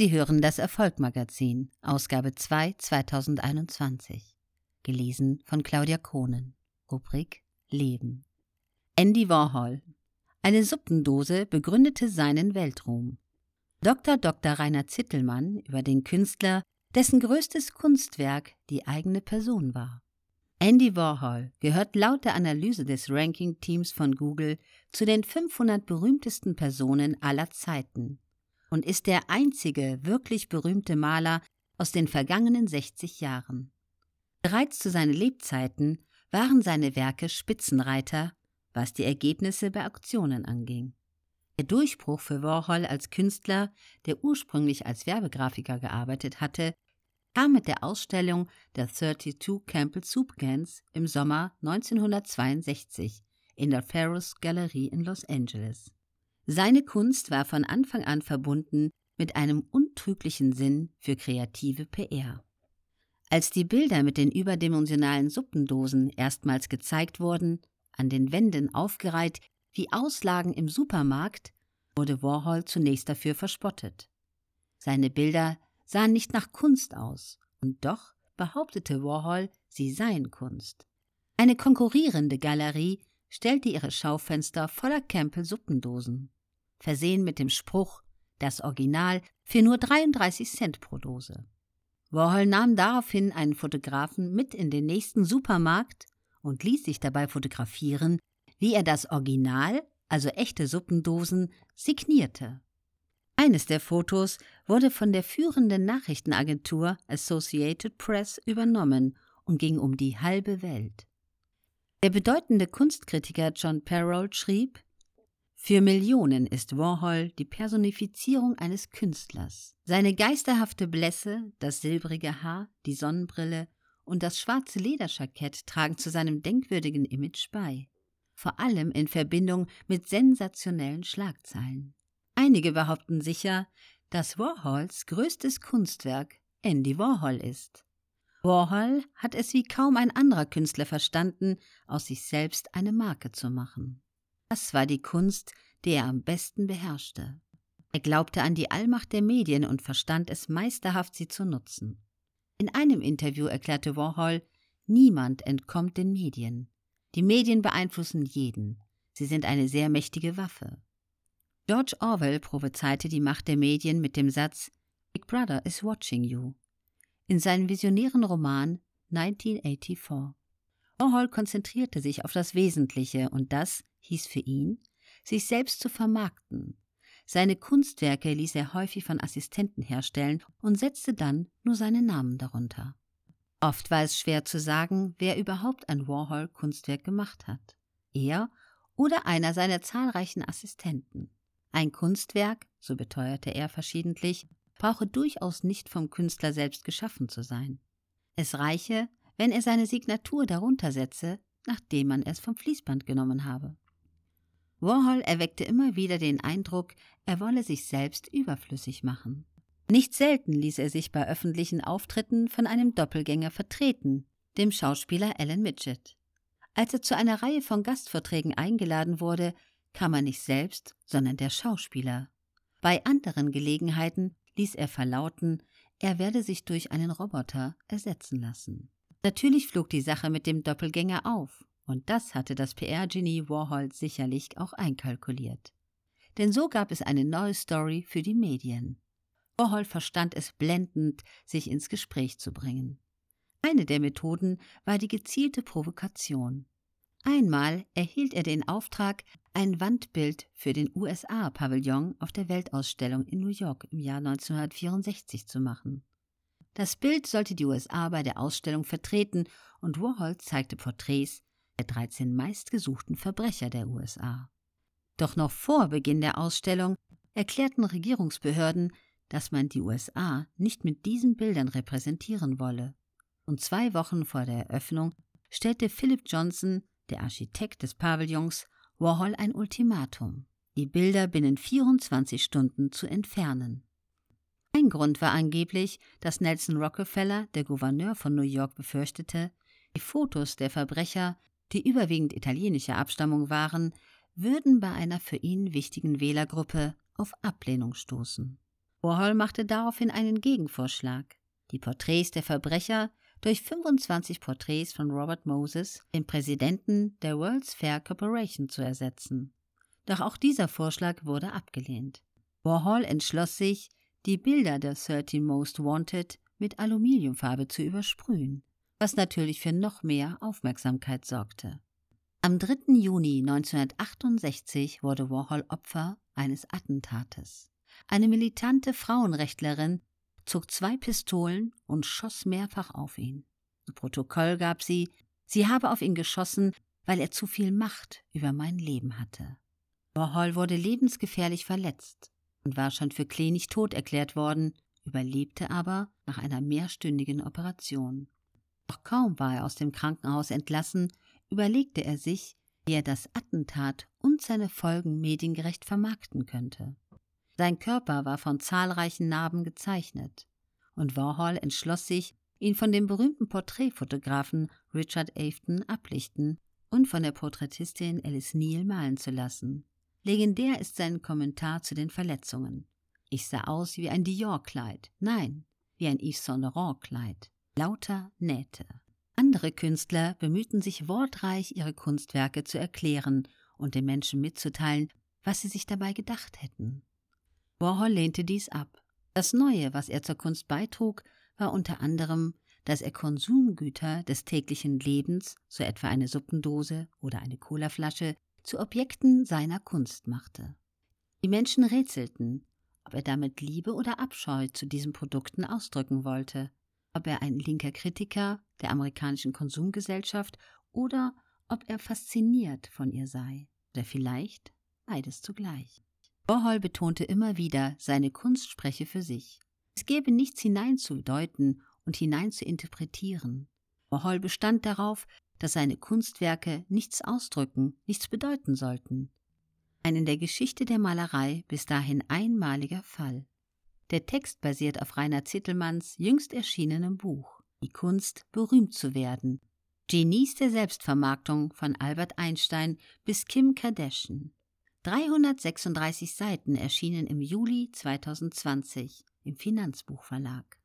Sie hören das Erfolgmagazin, Ausgabe 2 2021. Gelesen von Claudia Kohnen. Rubrik Leben. Andy Warhol. Eine Suppendose begründete seinen Weltruhm. Dr. Dr. Rainer Zittelmann über den Künstler, dessen größtes Kunstwerk die eigene Person war. Andy Warhol gehört laut der Analyse des Ranking-Teams von Google zu den 500 berühmtesten Personen aller Zeiten und ist der einzige wirklich berühmte Maler aus den vergangenen 60 Jahren. Bereits zu seinen Lebzeiten waren seine Werke Spitzenreiter, was die Ergebnisse bei Auktionen anging. Der Durchbruch für Warhol als Künstler, der ursprünglich als Werbegrafiker gearbeitet hatte, kam mit der Ausstellung der 32 Campbell Soup Cans im Sommer 1962 in der Ferus Galerie in Los Angeles. Seine Kunst war von Anfang an verbunden mit einem untrüglichen Sinn für kreative PR. Als die Bilder mit den überdimensionalen Suppendosen erstmals gezeigt wurden, an den Wänden aufgereiht wie Auslagen im Supermarkt, wurde Warhol zunächst dafür verspottet. Seine Bilder sahen nicht nach Kunst aus, und doch behauptete Warhol, sie seien Kunst. Eine konkurrierende Galerie stellte ihre Schaufenster voller Campbell Suppendosen versehen mit dem Spruch Das Original für nur 33 Cent pro Dose. Warhol nahm daraufhin einen Fotografen mit in den nächsten Supermarkt und ließ sich dabei fotografieren, wie er das Original, also echte Suppendosen, signierte. Eines der Fotos wurde von der führenden Nachrichtenagentur Associated Press übernommen und ging um die halbe Welt. Der bedeutende Kunstkritiker John Perrault schrieb, für Millionen ist Warhol die Personifizierung eines Künstlers. Seine geisterhafte Blässe, das silbrige Haar, die Sonnenbrille und das schwarze Lederjackett tragen zu seinem denkwürdigen Image bei. Vor allem in Verbindung mit sensationellen Schlagzeilen. Einige behaupten sicher, dass Warhols größtes Kunstwerk Andy Warhol ist. Warhol hat es wie kaum ein anderer Künstler verstanden, aus sich selbst eine Marke zu machen. Das war die Kunst, die er am besten beherrschte. Er glaubte an die Allmacht der Medien und verstand es meisterhaft, sie zu nutzen. In einem Interview erklärte Warhol, niemand entkommt den Medien. Die Medien beeinflussen jeden. Sie sind eine sehr mächtige Waffe. George Orwell prophezeite die Macht der Medien mit dem Satz Big Brother is watching you in seinem visionären Roman 1984. Warhol konzentrierte sich auf das Wesentliche und das hieß für ihn, sich selbst zu vermarkten. Seine Kunstwerke ließ er häufig von Assistenten herstellen und setzte dann nur seinen Namen darunter. Oft war es schwer zu sagen, wer überhaupt ein Warhol-Kunstwerk gemacht hat. Er oder einer seiner zahlreichen Assistenten. Ein Kunstwerk, so beteuerte er verschiedentlich, brauche durchaus nicht vom Künstler selbst geschaffen zu sein. Es reiche, wenn er seine Signatur darunter setze, nachdem man es vom Fließband genommen habe. Warhol erweckte immer wieder den Eindruck, er wolle sich selbst überflüssig machen. Nicht selten ließ er sich bei öffentlichen Auftritten von einem Doppelgänger vertreten, dem Schauspieler Alan Midget. Als er zu einer Reihe von Gastvorträgen eingeladen wurde, kam er nicht selbst, sondern der Schauspieler. Bei anderen Gelegenheiten ließ er verlauten, er werde sich durch einen Roboter ersetzen lassen. Natürlich flog die Sache mit dem Doppelgänger auf, und das hatte das PR-Genie Warhol sicherlich auch einkalkuliert. Denn so gab es eine neue Story für die Medien. Warhol verstand es blendend, sich ins Gespräch zu bringen. Eine der Methoden war die gezielte Provokation. Einmal erhielt er den Auftrag, ein Wandbild für den USA-Pavillon auf der Weltausstellung in New York im Jahr 1964 zu machen. Das Bild sollte die USA bei der Ausstellung vertreten und Warhol zeigte Porträts der 13 meistgesuchten Verbrecher der USA. Doch noch vor Beginn der Ausstellung erklärten Regierungsbehörden, dass man die USA nicht mit diesen Bildern repräsentieren wolle. Und zwei Wochen vor der Eröffnung stellte Philip Johnson, der Architekt des Pavillons, Warhol ein Ultimatum, die Bilder binnen 24 Stunden zu entfernen. Ein Grund war angeblich, dass Nelson Rockefeller, der Gouverneur von New York, befürchtete, die Fotos der Verbrecher, die überwiegend italienischer Abstammung waren, würden bei einer für ihn wichtigen Wählergruppe auf Ablehnung stoßen. Warhol machte daraufhin einen Gegenvorschlag, die Porträts der Verbrecher durch 25 Porträts von Robert Moses, dem Präsidenten der World's Fair Corporation, zu ersetzen. Doch auch dieser Vorschlag wurde abgelehnt. Warhol entschloss sich, die Bilder der 13 Most Wanted mit Aluminiumfarbe zu übersprühen, was natürlich für noch mehr Aufmerksamkeit sorgte. Am 3. Juni 1968 wurde Warhol Opfer eines Attentates. Eine militante Frauenrechtlerin zog zwei Pistolen und schoss mehrfach auf ihn. Zu Protokoll gab sie, sie habe auf ihn geschossen, weil er zu viel Macht über mein Leben hatte. Warhol wurde lebensgefährlich verletzt und war schon für kläglich tot erklärt worden, überlebte aber nach einer mehrstündigen Operation. Doch kaum war er aus dem Krankenhaus entlassen, überlegte er sich, wie er das Attentat und seine Folgen mediengerecht vermarkten könnte. Sein Körper war von zahlreichen Narben gezeichnet, und Warhol entschloss sich, ihn von dem berühmten Porträtfotografen Richard Afton ablichten und von der Porträtistin Alice Neal malen zu lassen. Legendär ist sein Kommentar zu den Verletzungen. Ich sah aus wie ein Dior-Kleid, nein, wie ein Yves Saint Laurent-Kleid. Lauter Nähte. Andere Künstler bemühten sich wortreich, ihre Kunstwerke zu erklären und den Menschen mitzuteilen, was sie sich dabei gedacht hätten. Warhol lehnte dies ab. Das Neue, was er zur Kunst beitrug, war unter anderem, dass er Konsumgüter des täglichen Lebens, so etwa eine Suppendose oder eine Colaflasche, zu Objekten seiner Kunst machte. Die Menschen rätselten, ob er damit Liebe oder Abscheu zu diesen Produkten ausdrücken wollte, ob er ein linker Kritiker der amerikanischen Konsumgesellschaft oder ob er fasziniert von ihr sei, oder vielleicht beides zugleich. Warhol betonte immer wieder, seine Kunst spreche für sich. Es gebe nichts hineinzudeuten und hineinzuinterpretieren. Warhol bestand darauf, dass seine Kunstwerke nichts ausdrücken, nichts bedeuten sollten. Ein in der Geschichte der Malerei bis dahin einmaliger Fall. Der Text basiert auf Rainer Zittelmanns jüngst erschienenem Buch Die Kunst, berühmt zu werden. Genies der Selbstvermarktung von Albert Einstein bis Kim Kardashian. 336 Seiten erschienen im Juli 2020 im Finanzbuchverlag.